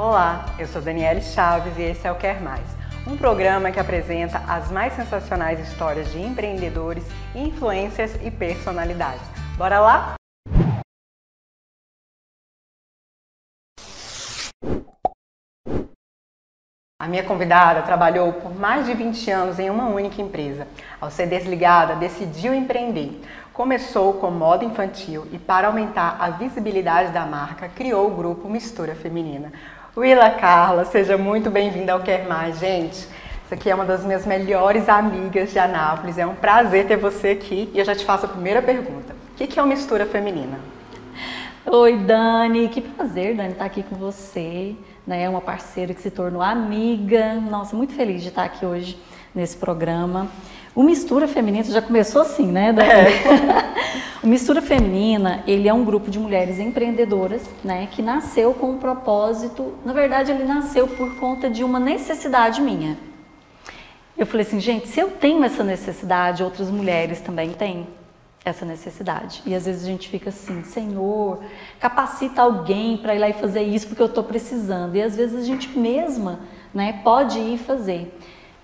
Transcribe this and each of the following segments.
Olá, eu sou Daniele Chaves e esse é o Quer Mais, um programa que apresenta as mais sensacionais histórias de empreendedores, influências e personalidades. Bora lá? A minha convidada trabalhou por mais de 20 anos em uma única empresa. Ao ser desligada, decidiu empreender. Começou com moda infantil e, para aumentar a visibilidade da marca, criou o grupo Mistura Feminina. Willa Carla, seja muito bem-vinda ao Quer Mais, gente. Isso aqui é uma das minhas melhores amigas de Anápolis. É um prazer ter você aqui e eu já te faço a primeira pergunta. O que é uma mistura feminina? Oi, Dani. Que prazer, Dani, estar aqui com você né? Uma parceira que se tornou amiga. Nossa, muito feliz de estar aqui hoje nesse programa. O Mistura Feminina já começou assim, né, Dani? É. o Mistura Feminina, ele é um grupo de mulheres empreendedoras, né, que nasceu com um propósito, na verdade ele nasceu por conta de uma necessidade minha. Eu falei assim, gente, se eu tenho essa necessidade, outras mulheres também têm essa necessidade. E às vezes a gente fica assim, Senhor, capacita alguém para ir lá e fazer isso porque eu estou precisando. E às vezes a gente mesma né, pode ir fazer.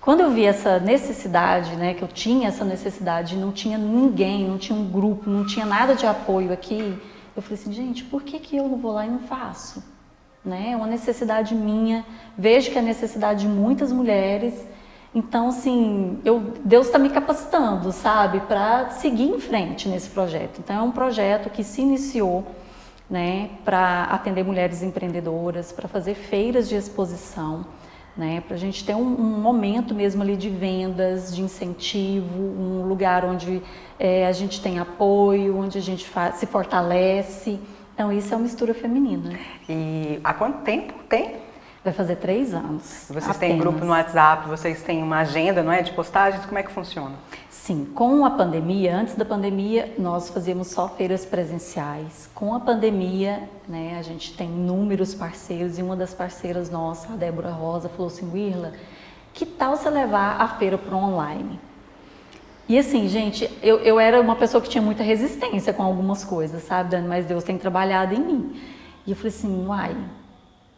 Quando eu vi essa necessidade, né, que eu tinha essa necessidade, não tinha ninguém, não tinha um grupo, não tinha nada de apoio aqui, eu falei assim, gente, por que, que eu não vou lá e não faço? Né? É uma necessidade minha, vejo que é necessidade de muitas mulheres então, assim, eu, Deus está me capacitando, sabe, para seguir em frente nesse projeto. Então, é um projeto que se iniciou né, para atender mulheres empreendedoras, para fazer feiras de exposição, né, para a gente ter um, um, momento mesmo ali de vendas, de incentivo, um lugar onde é, a gente tem apoio, onde a gente se fortalece. Então, isso é uma mistura feminina. E há quanto tempo tem Vai fazer três anos. Vocês apenas. têm grupo no WhatsApp, vocês têm uma agenda, não é, de postagens? Como é que funciona? Sim, com a pandemia, antes da pandemia, nós fazíamos só feiras presenciais. Com a pandemia, né, a gente tem inúmeros parceiros e uma das parceiras nossas, a Débora Rosa, falou assim, Wirla, que tal você levar a feira para online? E assim, gente, eu, eu era uma pessoa que tinha muita resistência com algumas coisas, sabe, Dani? Mas Deus tem trabalhado em mim. E eu falei assim, uai,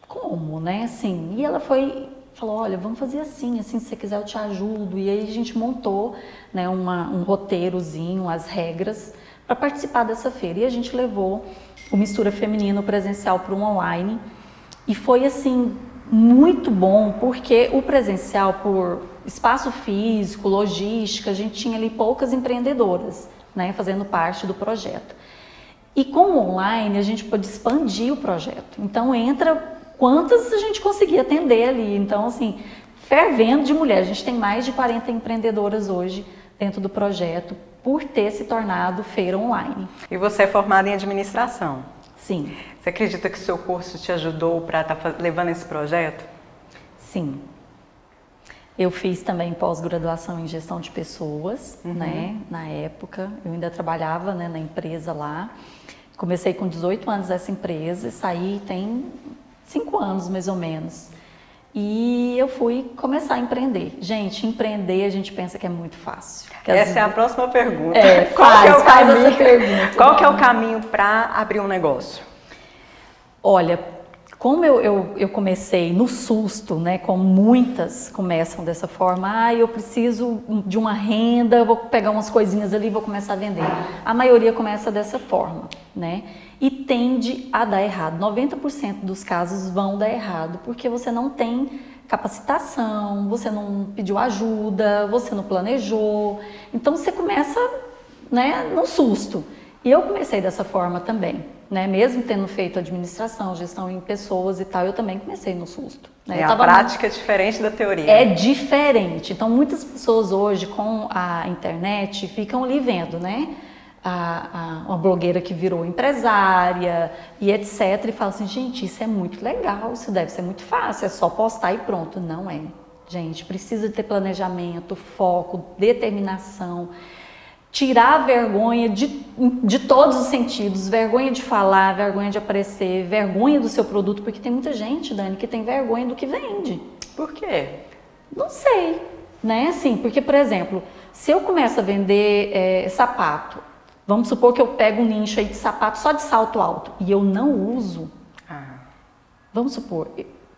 como, né? Assim, e ela foi, falou, olha, vamos fazer assim, assim, se você quiser eu te ajudo. E aí a gente montou, né, uma, um roteirozinho, as regras para participar dessa feira. E a gente levou o Mistura Feminino presencial para o online. E foi assim muito bom, porque o presencial por espaço físico, logística, a gente tinha ali poucas empreendedoras, né, fazendo parte do projeto. E com o online a gente pode expandir o projeto. Então entra quantas a gente conseguia atender ali. Então, assim, fervendo de mulher. A gente tem mais de 40 empreendedoras hoje dentro do projeto por ter se tornado feira online. E você é formada em administração? Sim. Você acredita que o seu curso te ajudou para estar tá levando esse projeto? Sim. Eu fiz também pós-graduação em gestão de pessoas, uhum. né? Na época, eu ainda trabalhava né, na empresa lá. Comecei com 18 anos essa empresa e saí tem cinco anos mais ou menos. E eu fui começar a empreender. Gente, empreender a gente pensa que é muito fácil. Essa é a próxima pergunta. É, Qual faz, é o faz caminho, essa pergunta. Qual que é o caminho para abrir um negócio? Olha, como eu, eu, eu, comecei no susto, né, como muitas começam dessa forma, ah, eu preciso de uma renda, vou pegar umas coisinhas ali e vou começar a vender. A maioria começa dessa forma, né? E tende a dar errado. 90% dos casos vão dar errado, porque você não tem capacitação, você não pediu ajuda, você não planejou. Então você começa, né, no susto. E eu comecei dessa forma também né? Mesmo tendo feito administração, gestão em pessoas e tal, eu também comecei no susto. Né? É, a prática é diferente da teoria. É diferente. Então, muitas pessoas hoje com a internet ficam ali vendo, né? A, a, uma blogueira que virou empresária e etc. E fala assim, gente, isso é muito legal, isso deve ser muito fácil, é só postar e pronto. Não é. Gente, precisa ter planejamento, foco, determinação tirar a vergonha de, de todos os sentidos, vergonha de falar, vergonha de aparecer, vergonha do seu produto, porque tem muita gente, Dani, que tem vergonha do que vende. Por quê? Não sei, né? Assim, porque, por exemplo, se eu começo a vender é, sapato, vamos supor que eu pego um nicho aí de sapato só de salto alto e eu não uso, ah. vamos supor,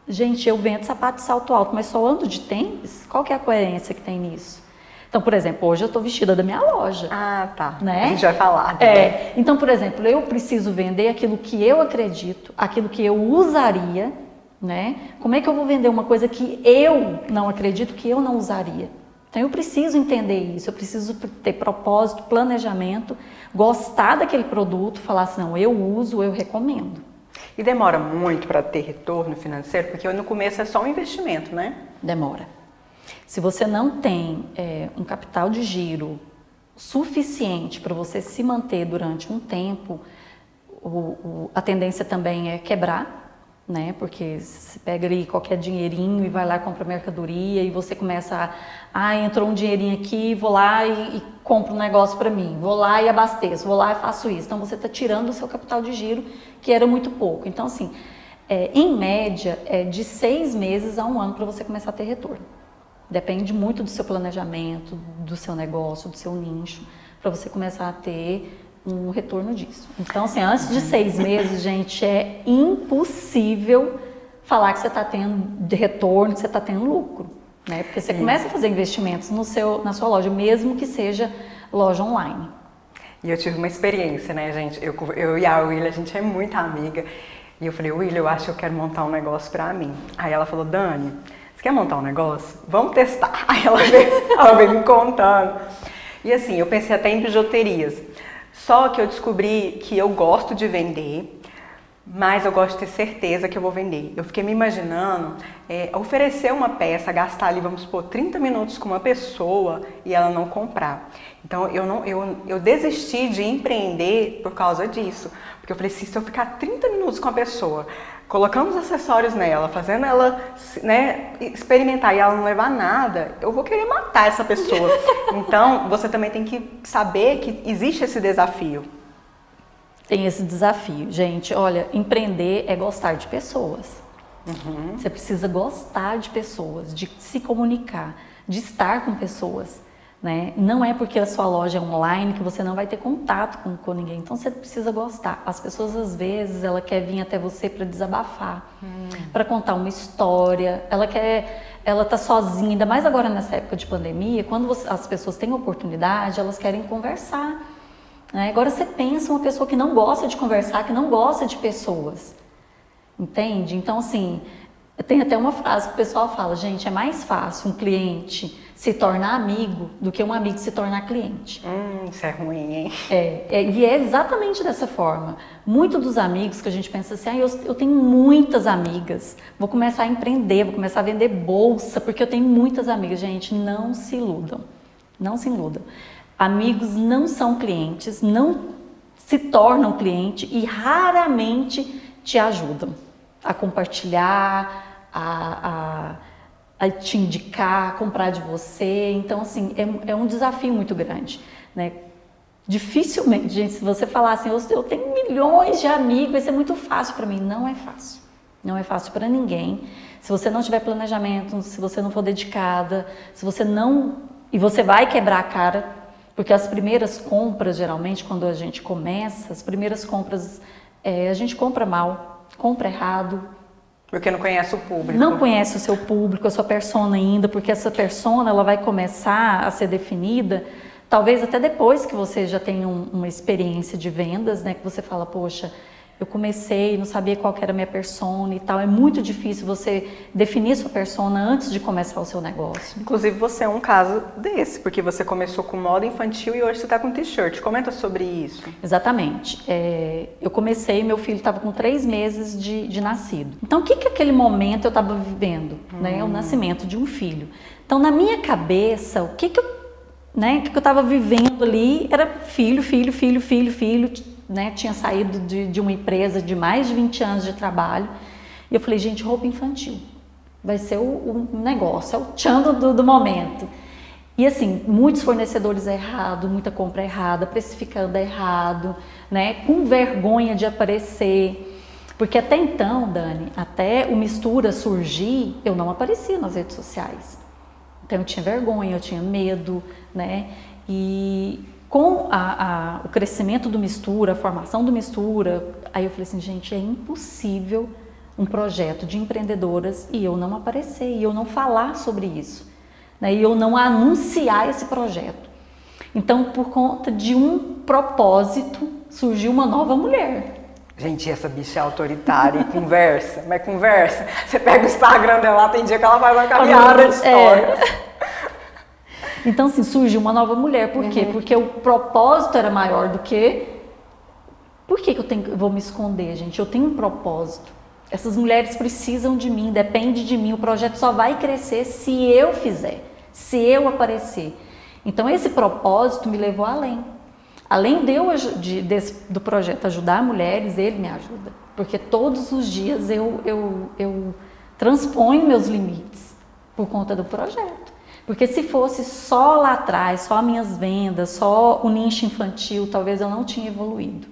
gente, eu vendo sapato de salto alto, mas só ando de tênis? Qual que é a coerência que tem nisso? Então, por exemplo, hoje eu estou vestida da minha loja. Ah, tá. Né? A gente vai falar. É. Então, por exemplo, eu preciso vender aquilo que eu acredito, aquilo que eu usaria, né? Como é que eu vou vender uma coisa que eu não acredito, que eu não usaria? Então eu preciso entender isso, eu preciso ter propósito, planejamento, gostar daquele produto, falar assim, não, eu uso, eu recomendo. E demora muito para ter retorno financeiro, porque no começo é só um investimento, né? Demora. Se você não tem é, um capital de giro suficiente para você se manter durante um tempo, o, o, a tendência também é quebrar né? Porque você pega ali qualquer dinheirinho e vai lá compra mercadoria e você começa a, ah, entrou um dinheirinho aqui, vou lá e, e compro um negócio para mim, vou lá e abasteço, vou lá e faço isso. Então você está tirando o seu capital de giro, que era muito pouco. Então assim, é, em média, é de seis meses a um ano para você começar a ter retorno. Depende muito do seu planejamento, do seu negócio, do seu nicho, para você começar a ter um retorno disso. Então, assim, antes de seis meses, gente, é impossível falar que você está tendo de retorno, que você está tendo lucro, né? Porque você Sim. começa a fazer investimentos no seu, na sua loja, mesmo que seja loja online. E eu tive uma experiência, né, gente? Eu, eu e a William, a gente é muito amiga. E eu falei, William, eu acho que eu quero montar um negócio pra mim. Aí ela falou, Dani, você quer montar um negócio? Vamos testar. Aí ela veio, ela veio me contando. E assim, eu pensei até em bijuterias. Só que eu descobri que eu gosto de vender, mas eu gosto de ter certeza que eu vou vender. Eu fiquei me imaginando é, oferecer uma peça, gastar ali, vamos supor, 30 minutos com uma pessoa e ela não comprar. Então eu, não, eu, eu desisti de empreender por causa disso. Porque eu falei, se eu ficar 30 minutos com a pessoa, colocando os acessórios nela, fazendo ela né, experimentar e ela não levar nada, eu vou querer matar essa pessoa. então, você também tem que saber que existe esse desafio. Tem esse desafio. Gente, olha, empreender é gostar de pessoas. Uhum. Você precisa gostar de pessoas, de se comunicar, de estar com pessoas. Né? Não é porque a sua loja é online que você não vai ter contato com, com ninguém. Então você precisa gostar. As pessoas às vezes ela quer vir até você para desabafar, hum. para contar uma história. Ela quer, ela tá sozinha. Ainda mais agora nessa época de pandemia, quando você, as pessoas têm oportunidade, elas querem conversar. Né? Agora você pensa uma pessoa que não gosta de conversar, que não gosta de pessoas, entende? Então assim tem até uma frase que o pessoal fala, gente, é mais fácil um cliente se tornar amigo do que um amigo se tornar cliente. Hum, isso é ruim, hein? É, é e é exatamente dessa forma. Muitos dos amigos que a gente pensa assim, ah, eu, eu tenho muitas amigas, vou começar a empreender, vou começar a vender bolsa, porque eu tenho muitas amigas. Gente, não se iludam, não se iludam. Amigos não são clientes, não se tornam cliente e raramente te ajudam a compartilhar, a, a, a te indicar, a comprar de você. Então, assim, é, é um desafio muito grande, né? Dificilmente, gente, se você falar assim, eu tenho milhões de amigos, vai ser muito fácil para mim. Não é fácil. Não é fácil para ninguém. Se você não tiver planejamento, se você não for dedicada, se você não. E você vai quebrar a cara, porque as primeiras compras, geralmente, quando a gente começa, as primeiras compras, é, a gente compra mal, compra errado, porque não conhece o público. Não conhece o seu público, a sua persona ainda, porque essa persona ela vai começar a ser definida talvez até depois que você já tenha um, uma experiência de vendas, né, que você fala, poxa, eu comecei, não sabia qual era a minha persona e tal. É muito difícil você definir sua persona antes de começar o seu negócio. Inclusive, você é um caso desse, porque você começou com moda infantil e hoje você está com t-shirt. Comenta sobre isso. Exatamente. É, eu comecei, meu filho estava com três meses de, de, nascido. Então, o que que aquele momento eu estava vivendo? Hum. Né? O nascimento de um filho. Então, na minha cabeça, o que que eu né, que eu estava vivendo ali era filho, filho, filho, filho, filho, né, tinha saído de, de, uma empresa de mais de 20 anos de trabalho. E eu falei, gente, roupa infantil. Vai ser o, o negócio, é o tchan do, do momento. E assim, muitos fornecedores errados, muita compra errada, precificando errado, né? Com vergonha de aparecer. Porque até então, Dani, até o mistura surgir, eu não aparecia nas redes sociais. Então eu tinha vergonha, eu tinha medo, né? E com a, a, o crescimento do mistura, a formação do mistura, aí eu falei assim, gente, é impossível um projeto de empreendedoras e eu não aparecer, e eu não falar sobre isso, né? e eu não anunciar esse projeto. Então, por conta de um propósito, surgiu uma nova mulher. Gente, essa bicha é autoritária e conversa, mas conversa. Você pega o Instagram dela, tem dia que ela faz uma caminhada de história. É. Então, assim, surgiu uma nova mulher. Por quê? Uhum. Porque o propósito era maior do que. Por que, que eu, tenho, vou me esconder, gente? Eu tenho um propósito. Essas mulheres precisam de mim, depende de mim. O projeto só vai crescer se eu fizer, se eu aparecer. Então, esse propósito me levou além. Além de eu, de, desse, do projeto ajudar mulheres, ele me ajuda. Porque todos os dias eu, eu, eu transponho meus limites por conta do projeto. Porque se fosse só lá atrás, só minhas vendas, só o nicho infantil, talvez eu não tinha evoluído.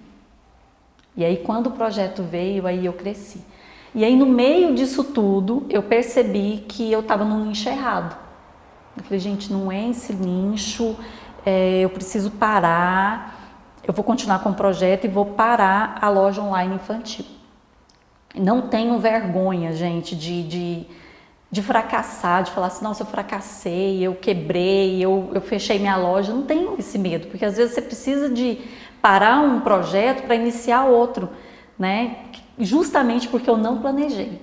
E aí quando o projeto veio, aí eu cresci. E aí no meio disso tudo, eu percebi que eu estava num nicho errado. Eu falei, gente, não é esse nicho, é, eu preciso parar, eu vou continuar com o projeto e vou parar a loja online infantil. Não tenho vergonha, gente, de, de, de fracassar, de falar assim, nossa, eu fracassei, eu quebrei, eu, eu fechei minha loja. Não tenho esse medo, porque às vezes você precisa de parar um projeto para iniciar outro, né? Justamente porque eu não planejei.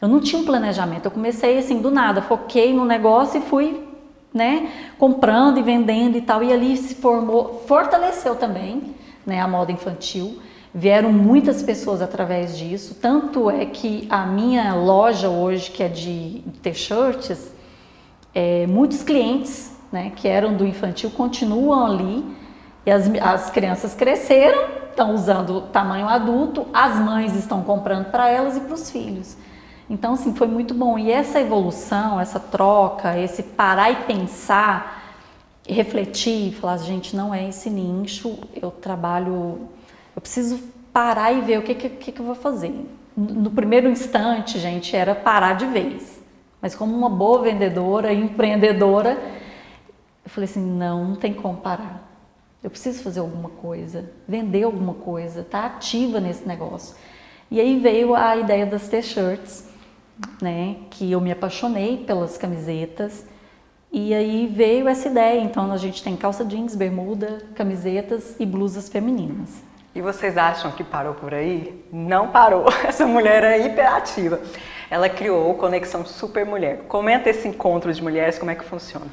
Eu não tinha um planejamento, eu comecei assim do nada, foquei no negócio e fui né, comprando e vendendo e tal, e ali se formou, fortaleceu também, né, a moda infantil. Vieram muitas pessoas através disso, tanto é que a minha loja hoje, que é de t-shirts, é, muitos clientes, né, que eram do infantil continuam ali, e as, as crianças cresceram, estão usando tamanho adulto, as mães estão comprando para elas e para os filhos. Então, assim, foi muito bom. E essa evolução, essa troca, esse parar e pensar, refletir, falar, gente, não é esse nicho, eu trabalho, eu preciso parar e ver o que, que, que eu vou fazer. No primeiro instante, gente, era parar de vez. Mas como uma boa vendedora, empreendedora, eu falei assim, não, não tem como parar. Eu preciso fazer alguma coisa, vender alguma coisa, tá ativa nesse negócio. E aí veio a ideia das t-shirts, né, que eu me apaixonei pelas camisetas e aí veio essa ideia. Então a gente tem calça jeans, bermuda, camisetas e blusas femininas. E vocês acham que parou por aí? Não parou. Essa mulher é hiperativa. Ela criou Conexão Super Mulher. Comenta esse encontro de mulheres, como é que funciona?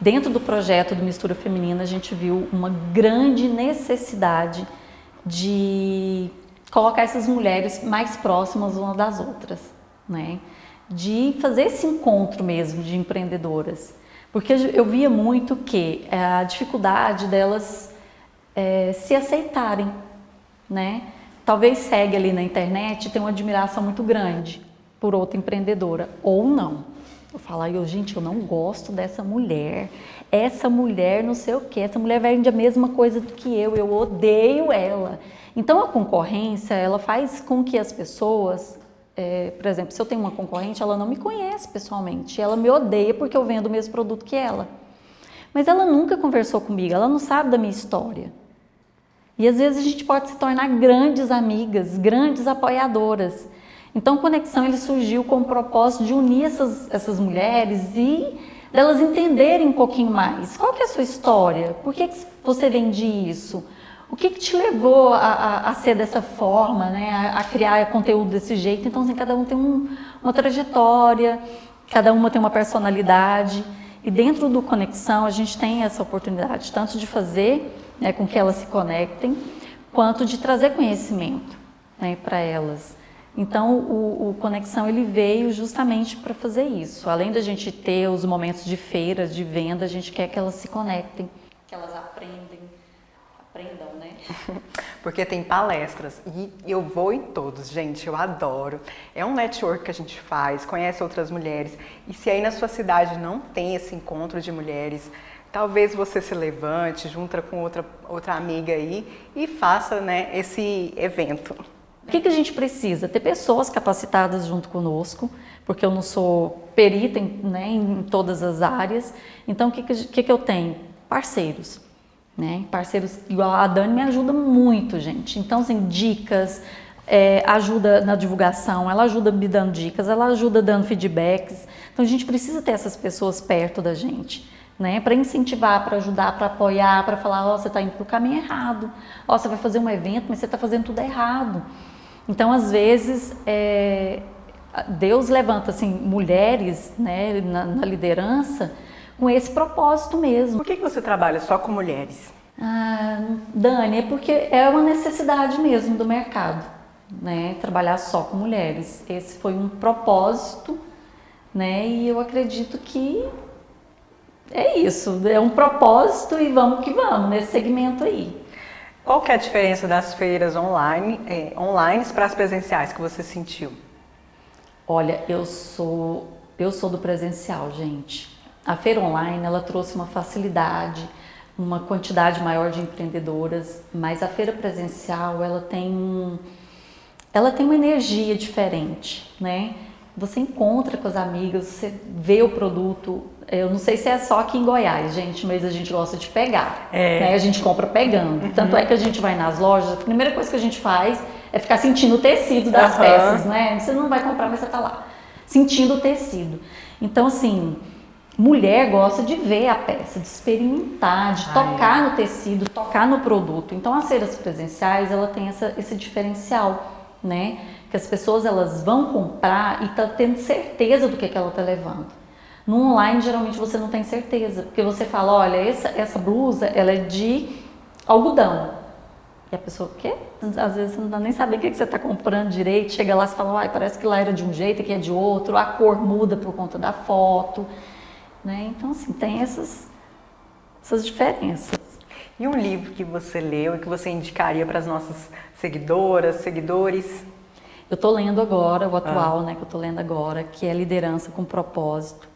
Dentro do projeto do Mistura Feminina, a gente viu uma grande necessidade de colocar essas mulheres mais próximas umas das outras né? De fazer esse encontro mesmo de empreendedoras. Porque eu via muito que a dificuldade delas é, se aceitarem, né? Talvez segue ali na internet tem uma admiração muito grande por outra empreendedora, ou não. Eu falo, eu, gente, eu não gosto dessa mulher. Essa mulher não sei o que, essa mulher vende a mesma coisa do que eu, eu odeio ela. Então a concorrência, ela faz com que as pessoas é, por exemplo, se eu tenho uma concorrente, ela não me conhece pessoalmente, ela me odeia porque eu vendo o mesmo produto que ela. Mas ela nunca conversou comigo, ela não sabe da minha história. E às vezes a gente pode se tornar grandes amigas, grandes apoiadoras. Então, Conexão ele surgiu com o propósito de unir essas, essas mulheres e delas entenderem um pouquinho mais. Qual que é a sua história? Por que, que você vende isso? O que, que te levou a, a, a, ser dessa forma, né? A, a, criar conteúdo desse jeito? Então, assim, cada um tem um, uma trajetória, cada uma tem uma personalidade. E dentro do Conexão, a gente tem essa oportunidade tanto de fazer né, com que elas se conectem, quanto de trazer conhecimento né, para elas. Então, o, o, Conexão ele veio justamente para fazer isso. Além da gente ter os momentos de feiras, de venda, a gente quer que elas se conectem, que elas aprendem, aprendam Porque tem palestras e eu vou em todos, gente, eu adoro. É um network que a gente faz, conhece outras mulheres. E se aí na sua cidade não tem esse encontro de mulheres, talvez você se levante, junta com outra, outra amiga aí e faça né, esse evento. O que, que a gente precisa? Ter pessoas capacitadas junto conosco, porque eu não sou perita em, né, em todas as áreas. Então, o que, que, que eu tenho? Parceiros né? Parceiros igual a Dani me ajuda muito, gente. Então, assim, dicas, é, ajuda na divulgação, ela ajuda me dando dicas, ela ajuda dando feedbacks. Então a gente precisa ter essas pessoas perto da gente. Né, para incentivar, para ajudar, para apoiar, para falar, ó, oh, você está indo para o caminho errado, ó, oh, você vai fazer um evento, mas você está fazendo tudo errado. Então, às vezes, é, Deus levanta assim mulheres, né, na, na, liderança com esse propósito mesmo. Por que, que você trabalha só com mulheres? Ah, Dani, é porque é uma necessidade mesmo do mercado né, trabalhar só com mulheres. Esse foi um propósito, né, e eu acredito que é isso, é um propósito e vamos que vamos nesse segmento aí. Qual que é a diferença das feiras online, é, online para as presenciais que você sentiu? Olha, eu sou eu sou do presencial, gente. A feira online ela trouxe uma facilidade, uma quantidade maior de empreendedoras, mas a feira presencial ela tem um ela tem uma energia diferente, né? Você encontra com as amigas, você vê o produto. Eu não sei se é só aqui em Goiás, gente, mas a gente gosta de pegar. É. Né? A gente compra pegando. Uhum. Tanto é que a gente vai nas lojas, a primeira coisa que a gente faz é ficar sentindo o tecido das uhum. peças, né? Você não vai comprar, mas você tá lá, sentindo o tecido. Então, assim, mulher gosta de ver a peça, de experimentar, de Ai. tocar no tecido, tocar no produto. Então, as feiras presenciais, ela tem essa, esse diferencial né? Que as pessoas elas vão comprar e tá tendo certeza do que, que ela tá levando. No online geralmente você não tem certeza, porque você fala, olha, essa, essa blusa ela é de algodão. E a pessoa, o quê? Às vezes você não dá nem saber o que, que você está comprando direito. Chega lá e fala, ai, parece que lá era de um jeito, aqui é de outro. A cor muda por conta da foto. Né? Então, assim, tem essas, essas diferenças. E um livro que você leu e que você indicaria para as nossas seguidoras, seguidores? Eu estou lendo agora, o atual, ah. né, que eu estou lendo agora, que é Liderança com Propósito.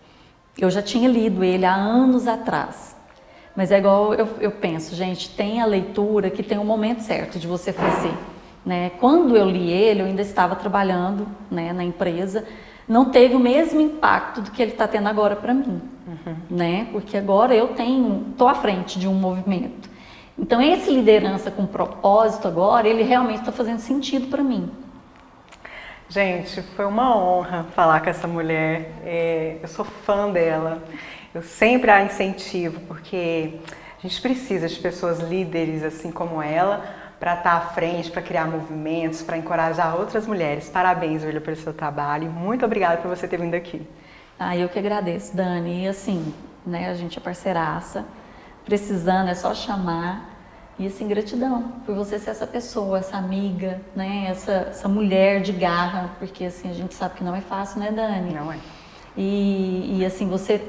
Eu já tinha lido ele há anos atrás. Mas é igual eu, eu penso, gente, tem a leitura que tem o um momento certo de você fazer. Né? Quando eu li ele, eu ainda estava trabalhando né, na empresa, não teve o mesmo impacto do que ele está tendo agora para mim, uhum. né? Porque agora eu tenho, estou à frente de um movimento. Então, esse liderança com propósito agora, ele realmente está fazendo sentido para mim. Gente, foi uma honra falar com essa mulher. É, eu sou fã dela. Eu sempre a incentivo, porque a gente precisa de pessoas líderes assim como ela para estar tá à frente, para criar movimentos, para encorajar outras mulheres. Parabéns, William, pelo seu trabalho. Muito obrigada por você ter vindo aqui. Ah, eu que agradeço, Dani. E assim, né, a gente é parceiraça precisando, é só chamar. E assim, gratidão por você ser essa pessoa, essa amiga, né? Essa, essa mulher de garra, porque assim, a gente sabe que não é fácil, né, Dani? Não é. E, e assim, você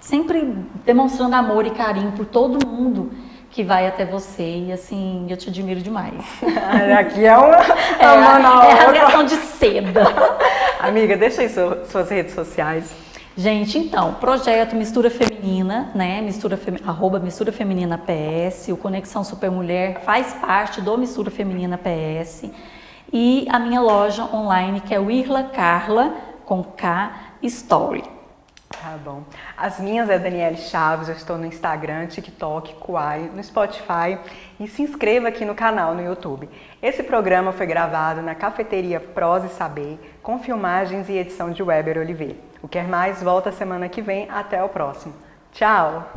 sempre demonstrando amor e carinho por todo mundo que vai até você e assim, eu te admiro demais. Aqui é uma, é, uma, é, é rasgação de seda. Amiga, deixa aí suas redes sociais. Gente, então, projeto Mistura Feminina, né? Mistura Fem... arroba Mistura Feminina PS, o Conexão Super Mulher faz parte do Mistura Feminina PS e a minha loja online que é o Irla Carla com K Story. Tá bom. As minhas é Daniele Chaves, eu estou no Instagram, TikTok, Kuai, no Spotify e se inscreva aqui no canal no YouTube. Esse programa foi gravado na cafeteria Prose Saber, com filmagens e edição de Weber Oliveira. O Quer Mais volta semana que vem. Até o próximo. Tchau!